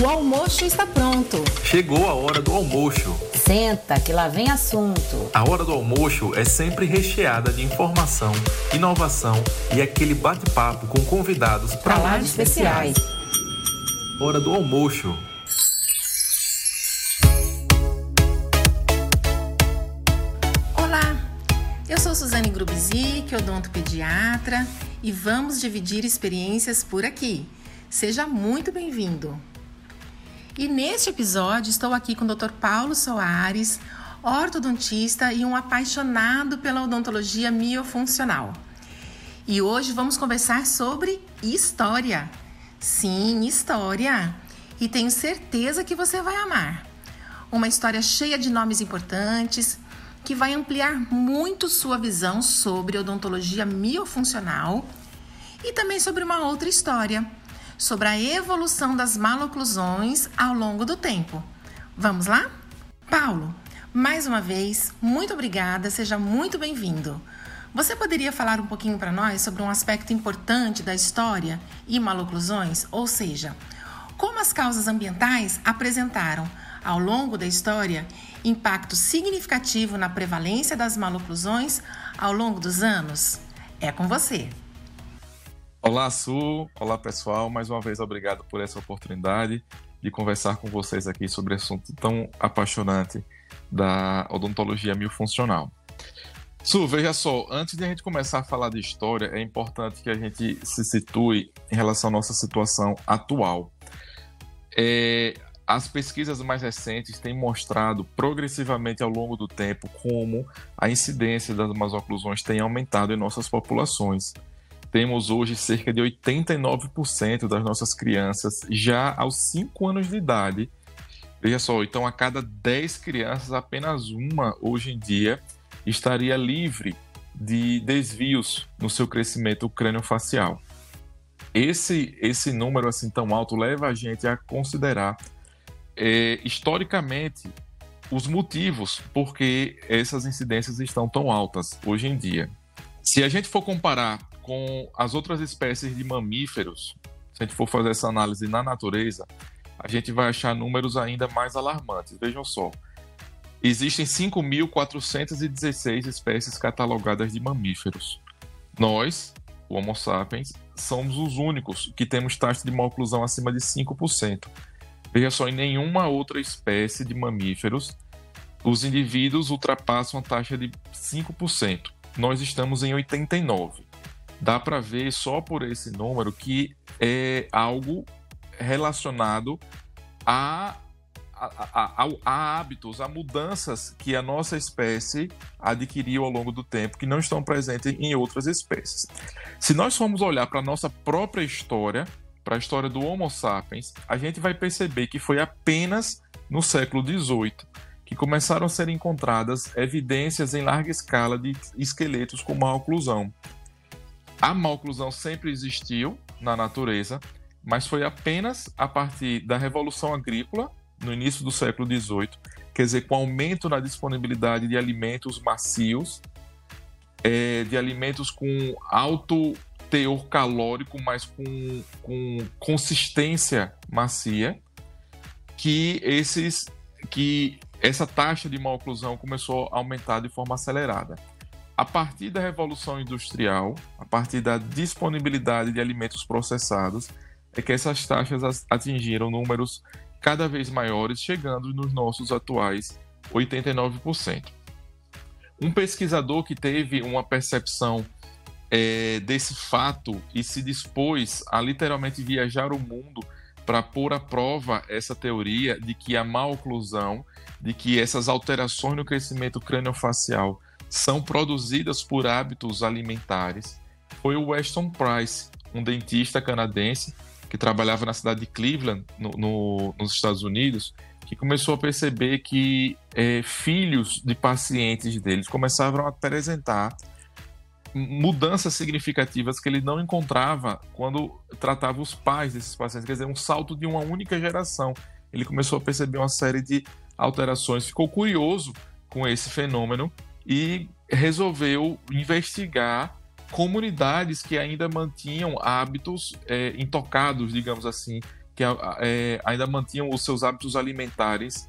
O almoço está pronto. Chegou a hora do almoço. Senta, que lá vem assunto. A hora do almoço é sempre recheada de informação, inovação e aquele bate-papo com convidados para lá de especiais. Hora do almoço. Olá, eu sou Suzane Grubizic, odontopediatra, e vamos dividir experiências por aqui. Seja muito bem-vindo. E neste episódio estou aqui com o Dr. Paulo Soares, ortodontista e um apaixonado pela odontologia miofuncional. E hoje vamos conversar sobre história. Sim, história. E tenho certeza que você vai amar. Uma história cheia de nomes importantes que vai ampliar muito sua visão sobre odontologia miofuncional e também sobre uma outra história sobre a evolução das maloclusões ao longo do tempo. Vamos lá? Paulo, mais uma vez, muito obrigada, seja muito bem-vindo. Você poderia falar um pouquinho para nós sobre um aspecto importante da história e maloclusões, ou seja, como as causas ambientais apresentaram, ao longo da história, impacto significativo na prevalência das maloclusões ao longo dos anos? É com você. Olá, Su. Olá, pessoal. Mais uma vez, obrigado por essa oportunidade de conversar com vocês aqui sobre assunto tão apaixonante da odontologia miofuncional. Su, veja só, antes de a gente começar a falar de história, é importante que a gente se situe em relação à nossa situação atual. É, as pesquisas mais recentes têm mostrado progressivamente ao longo do tempo como a incidência das masoclusões tem aumentado em nossas populações temos hoje cerca de 89% das nossas crianças já aos 5 anos de idade. Veja só, então a cada 10 crianças, apenas uma hoje em dia estaria livre de desvios no seu crescimento crânio-facial. Esse, esse número assim tão alto leva a gente a considerar é, historicamente os motivos por que essas incidências estão tão altas hoje em dia. Se a gente for comparar com as outras espécies de mamíferos, se a gente for fazer essa análise na natureza, a gente vai achar números ainda mais alarmantes. Vejam só. Existem 5.416 espécies catalogadas de mamíferos. Nós, o Homo sapiens, somos os únicos que temos taxa de maloclusão acima de 5%. Veja só, em nenhuma outra espécie de mamíferos os indivíduos ultrapassam a taxa de 5%. Nós estamos em 89% dá para ver só por esse número que é algo relacionado a, a, a, a, hábitos, a mudanças que a nossa espécie adquiriu ao longo do tempo, que não estão presentes em outras espécies. Se nós formos olhar para a nossa própria história, para a história do Homo sapiens, a gente vai perceber que foi apenas no século XVIII que começaram a ser encontradas evidências em larga escala de esqueletos com má oclusão. A maloclusão sempre existiu na natureza, mas foi apenas a partir da Revolução Agrícola, no início do século XVIII, quer dizer, com aumento na disponibilidade de alimentos macios, é, de alimentos com alto teor calórico, mas com, com consistência macia, que esses que essa taxa de maloclusão começou a aumentar de forma acelerada a partir da Revolução Industrial, a partir da disponibilidade de alimentos processados, é que essas taxas atingiram números cada vez maiores, chegando nos nossos atuais 89%. Um pesquisador que teve uma percepção é, desse fato e se dispôs a literalmente viajar o mundo para pôr à prova essa teoria de que a má oclusão, de que essas alterações no crescimento crâniofacial são produzidas por hábitos alimentares. Foi o Weston Price, um dentista canadense que trabalhava na cidade de Cleveland, no, no, nos Estados Unidos, que começou a perceber que é, filhos de pacientes deles começavam a apresentar mudanças significativas que ele não encontrava quando tratava os pais desses pacientes, quer dizer, um salto de uma única geração. Ele começou a perceber uma série de alterações, ficou curioso com esse fenômeno e resolveu investigar comunidades que ainda mantinham hábitos é, intocados, digamos assim, que é, ainda mantinham os seus hábitos alimentares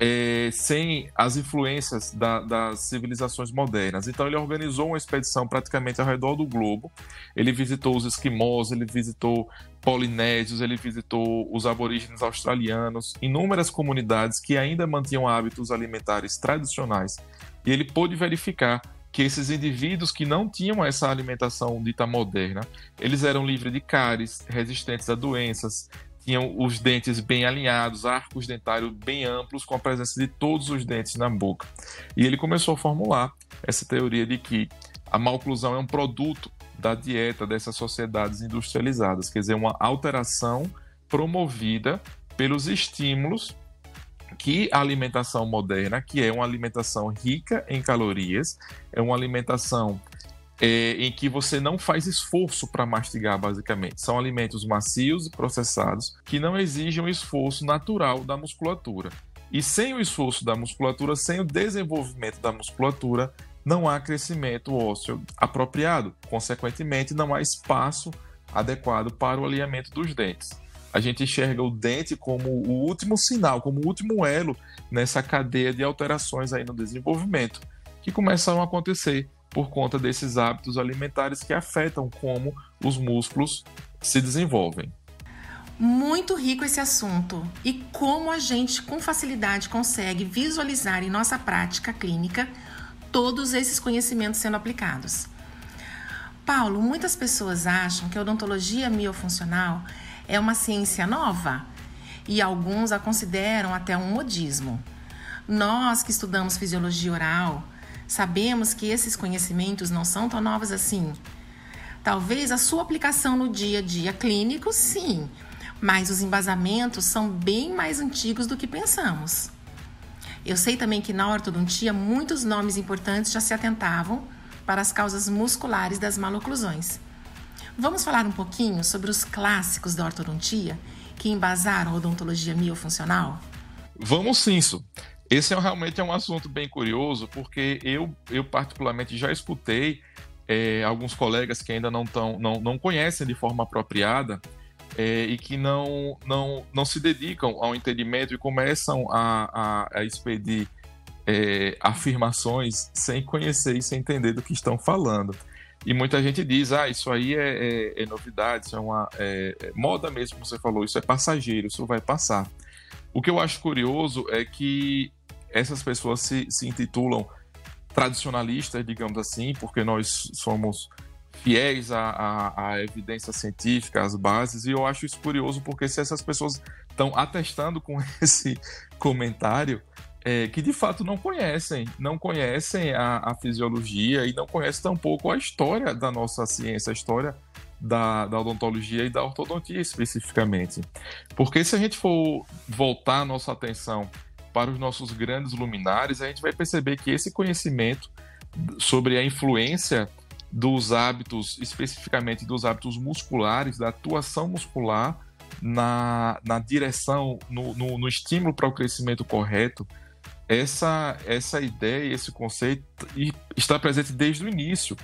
é, sem as influências da, das civilizações modernas. Então ele organizou uma expedição praticamente ao redor do globo. Ele visitou os esquimós, ele visitou polinésios, ele visitou os aborígenes australianos, inúmeras comunidades que ainda mantinham hábitos alimentares tradicionais. E ele pôde verificar que esses indivíduos que não tinham essa alimentação dita moderna, eles eram livres de cáries, resistentes a doenças, tinham os dentes bem alinhados, arcos dentários bem amplos, com a presença de todos os dentes na boca. E ele começou a formular essa teoria de que a maloclusão é um produto da dieta dessas sociedades industrializadas, quer dizer, uma alteração promovida pelos estímulos que a alimentação moderna, que é uma alimentação rica em calorias, é uma alimentação é, em que você não faz esforço para mastigar, basicamente. São alimentos macios e processados que não exigem um esforço natural da musculatura. E sem o esforço da musculatura, sem o desenvolvimento da musculatura, não há crescimento ósseo apropriado. Consequentemente, não há espaço adequado para o alinhamento dos dentes. A gente enxerga o dente como o último sinal, como o último elo nessa cadeia de alterações aí no desenvolvimento, que começam a acontecer por conta desses hábitos alimentares que afetam como os músculos se desenvolvem. Muito rico esse assunto e como a gente com facilidade consegue visualizar em nossa prática clínica todos esses conhecimentos sendo aplicados. Paulo, muitas pessoas acham que a odontologia miofuncional é uma ciência nova e alguns a consideram até um modismo. Nós que estudamos fisiologia oral, Sabemos que esses conhecimentos não são tão novos assim. Talvez a sua aplicação no dia a dia clínico, sim, mas os embasamentos são bem mais antigos do que pensamos. Eu sei também que na ortodontia muitos nomes importantes já se atentavam para as causas musculares das maloclusões. Vamos falar um pouquinho sobre os clássicos da ortodontia que embasaram a odontologia miofuncional? Vamos sim, isso. Esse é realmente é um assunto bem curioso, porque eu, eu particularmente já escutei é, alguns colegas que ainda não, tão, não, não conhecem de forma apropriada é, e que não, não, não se dedicam ao entendimento e começam a, a, a expedir é, afirmações sem conhecer e sem entender do que estão falando. E muita gente diz, ah, isso aí é, é, é novidade, isso é uma é, é moda mesmo, como você falou, isso é passageiro, isso vai passar. O que eu acho curioso é que essas pessoas se, se intitulam tradicionalistas, digamos assim, porque nós somos fiéis à, à, à, evidência científica, às bases, e eu acho isso curioso porque se essas pessoas estão atestando com esse comentário, é, que de fato não conhecem, não conhecem a, a, fisiologia e não conhecem tampouco a história da nossa ciência, a história da, da odontologia e da ortodontia especificamente. Porque se a gente for voltar a nossa atenção para os nossos grandes luminares, a gente vai perceber que esse conhecimento sobre a influência dos hábitos, especificamente dos hábitos musculares, da atuação muscular na, na direção, no, no, no estímulo para o crescimento correto, essa, essa ideia, esse conceito está presente desde o início.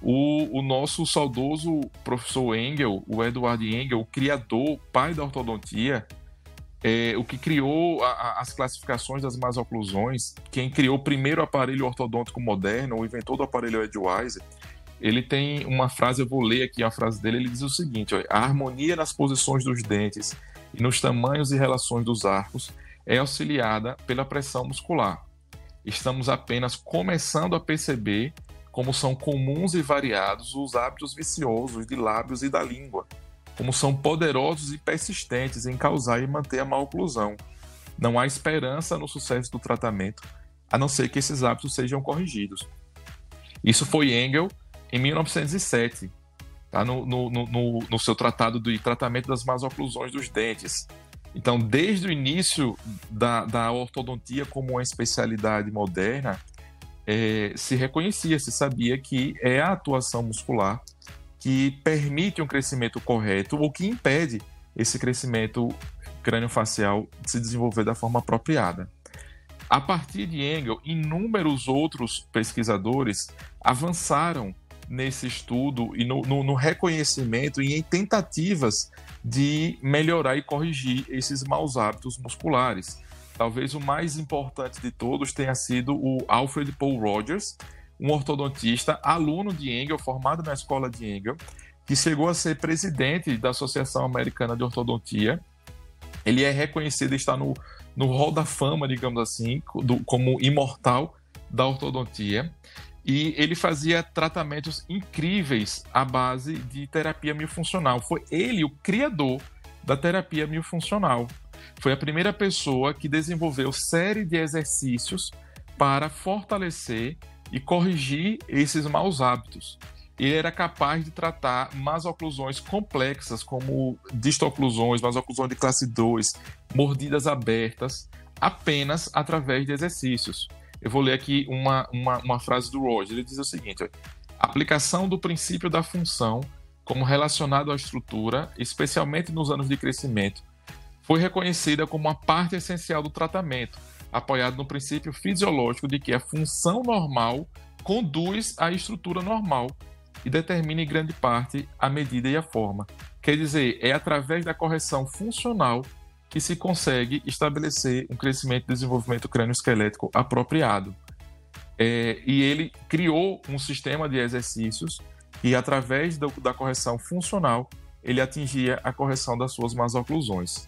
O, o, nosso saudoso professor Engel, o Edward Engel, o criador, pai da ortodontia, é, o que criou a, a, as classificações das más oclusões, quem criou o primeiro aparelho ortodôntico moderno, o inventor do aparelho Edwise, ele tem uma frase, eu vou ler aqui a frase dele, ele diz o seguinte, ó, a harmonia nas posições dos dentes e nos tamanhos e relações dos arcos é auxiliada pela pressão muscular. Estamos apenas começando a perceber como são comuns e variados os hábitos viciosos de lábios e da língua, como são poderosos e persistentes em causar e manter a maloclusão. Não há esperança no sucesso do tratamento, a não ser que esses hábitos sejam corrigidos. Isso foi Engel em 1907, tá? no, no, no, no seu tratado de tratamento das más oclusões dos dentes. Então, desde o início da, da ortodontia como uma especialidade moderna, é, se reconhecia, se sabia que é a atuação muscular que permite um crescimento correto ou que impede esse crescimento crânio-facial de se desenvolver da forma apropriada. A partir de Engel, inúmeros outros pesquisadores avançaram nesse estudo e no, no, no, reconhecimento e em tentativas de melhorar e corrigir esses maus hábitos musculares. Talvez o mais importante de todos tenha sido o Alfred Paul Rogers, um ortodontista, aluno de Engel, formado na escola de Engel, que chegou a ser presidente da Associação Americana de Ortodontia. Ele é reconhecido, está no, no hall da fama, digamos assim, do, como imortal da ortodontia e ele fazia tratamentos incríveis à base de terapia miofuncional. Foi ele o criador da terapia miofuncional. Foi a primeira pessoa que desenvolveu série de exercícios para fortalecer e corrigir esses maus hábitos. Ele era capaz de tratar masoclusões complexas, como distoclusões, masoclusões de classe 2, mordidas abertas, apenas através de exercícios. Eu vou ler aqui uma, uma, uma frase do Roger. Ele diz o seguinte: ó, aplicação do princípio da função como relacionado à estrutura, especialmente nos anos de crescimento, foi reconhecida como uma parte essencial do tratamento, apoiado no princípio fisiológico de que a função normal conduz à estrutura normal e determina em grande parte a medida e a forma. Quer dizer, é através da correção funcional que se consegue estabelecer um crescimento e desenvolvimento crânio-esquelético apropriado. É, e ele criou um sistema de exercícios e, através do, da correção funcional, ele atingia a correção das suas masoclusões.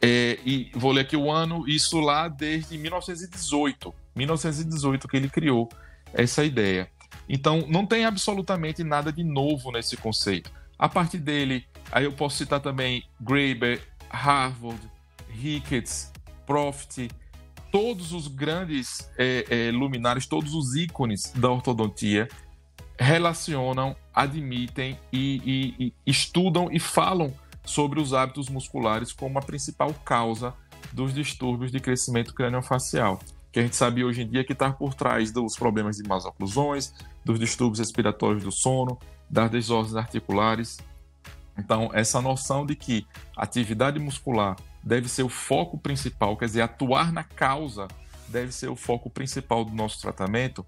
É, e vou ler aqui o ano, isso lá desde 1918. 1918 que ele criou essa ideia. Então, não tem absolutamente nada de novo nesse conceito. A partir dele, aí eu posso citar também Graeber, Harvard, Ricketts, Profit, todos os grandes é, é, luminares, todos os ícones da ortodontia relacionam, admitem e, e, e, estudam e falam sobre os hábitos musculares como a principal causa dos distúrbios de crescimento craniofacial, que a gente sabe hoje em dia que está por trás dos problemas de más oclusões, dos distúrbios respiratórios do sono, das desordens articulares então, essa noção de que atividade muscular deve ser o foco principal, quer dizer, atuar na causa deve ser o foco principal do nosso tratamento,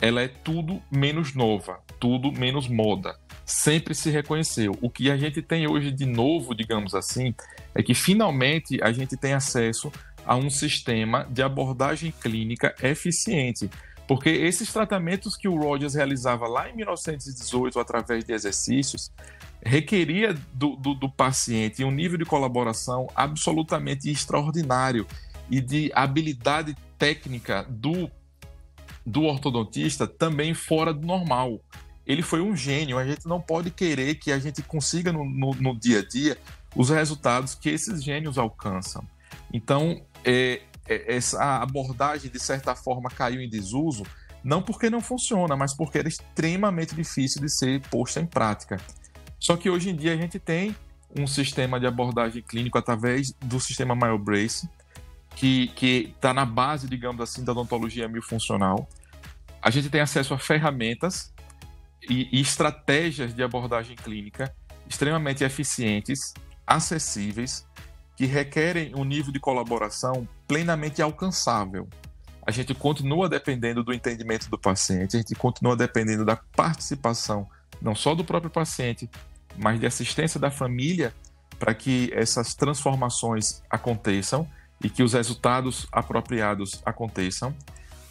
ela é tudo menos nova, tudo menos moda. Sempre se reconheceu. O que a gente tem hoje de novo, digamos assim, é que finalmente a gente tem acesso a um sistema de abordagem clínica eficiente. Porque esses tratamentos que o Rogers realizava lá em 1918 através de exercícios, requeria do, do, do paciente um nível de colaboração absolutamente extraordinário e de habilidade técnica do, do ortodontista também fora do normal. Ele foi um gênio. A gente não pode querer que a gente consiga no, no, no dia a dia os resultados que esses gênios alcançam. Então, é, é, essa abordagem, de certa forma, caiu em desuso, não porque não funciona, mas porque era extremamente difícil de ser posta em prática. Só que hoje em dia a gente tem um sistema de abordagem clínico através do sistema MyoBrace, que está na base, digamos assim, da odontologia miofuncional. A gente tem acesso a ferramentas e, e estratégias de abordagem clínica extremamente eficientes, acessíveis, que requerem um nível de colaboração plenamente alcançável. A gente continua dependendo do entendimento do paciente, a gente continua dependendo da participação não só do próprio paciente, mas de assistência da família para que essas transformações aconteçam e que os resultados apropriados aconteçam.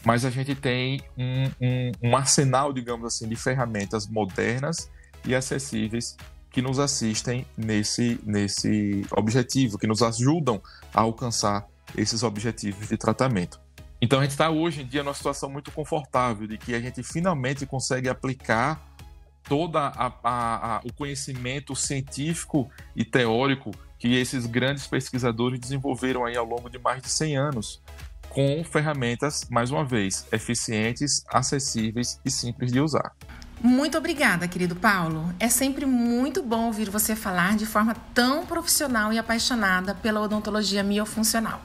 Mas a gente tem um, um, um arsenal, digamos assim, de ferramentas modernas e acessíveis que nos assistem nesse, nesse objetivo, que nos ajudam a alcançar esses objetivos de tratamento. Então a gente está hoje em dia numa situação muito confortável de que a gente finalmente consegue aplicar todo o conhecimento científico e teórico que esses grandes pesquisadores desenvolveram aí ao longo de mais de 100 anos, com ferramentas, mais uma vez, eficientes, acessíveis e simples de usar. Muito obrigada, querido Paulo. É sempre muito bom ouvir você falar de forma tão profissional e apaixonada pela odontologia miofuncional.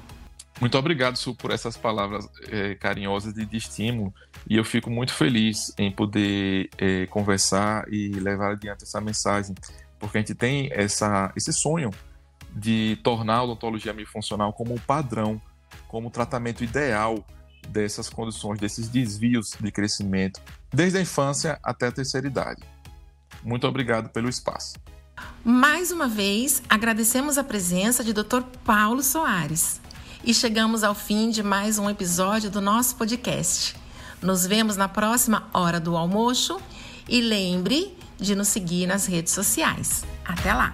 Muito obrigado, Su, por essas palavras é, carinhosas de, de, estímulo. E eu fico muito feliz em poder é, conversar e levar adiante essa mensagem, porque a gente tem essa, esse sonho de tornar a odontologia funcional como o padrão, como o tratamento ideal dessas condições, desses desvios de crescimento, desde a infância até a terceira idade. Muito obrigado pelo espaço. Mais uma vez, agradecemos a presença de Dr. Paulo Soares. E chegamos ao fim de mais um episódio do nosso podcast. Nos vemos na próxima hora do almoço e lembre de nos seguir nas redes sociais. Até lá!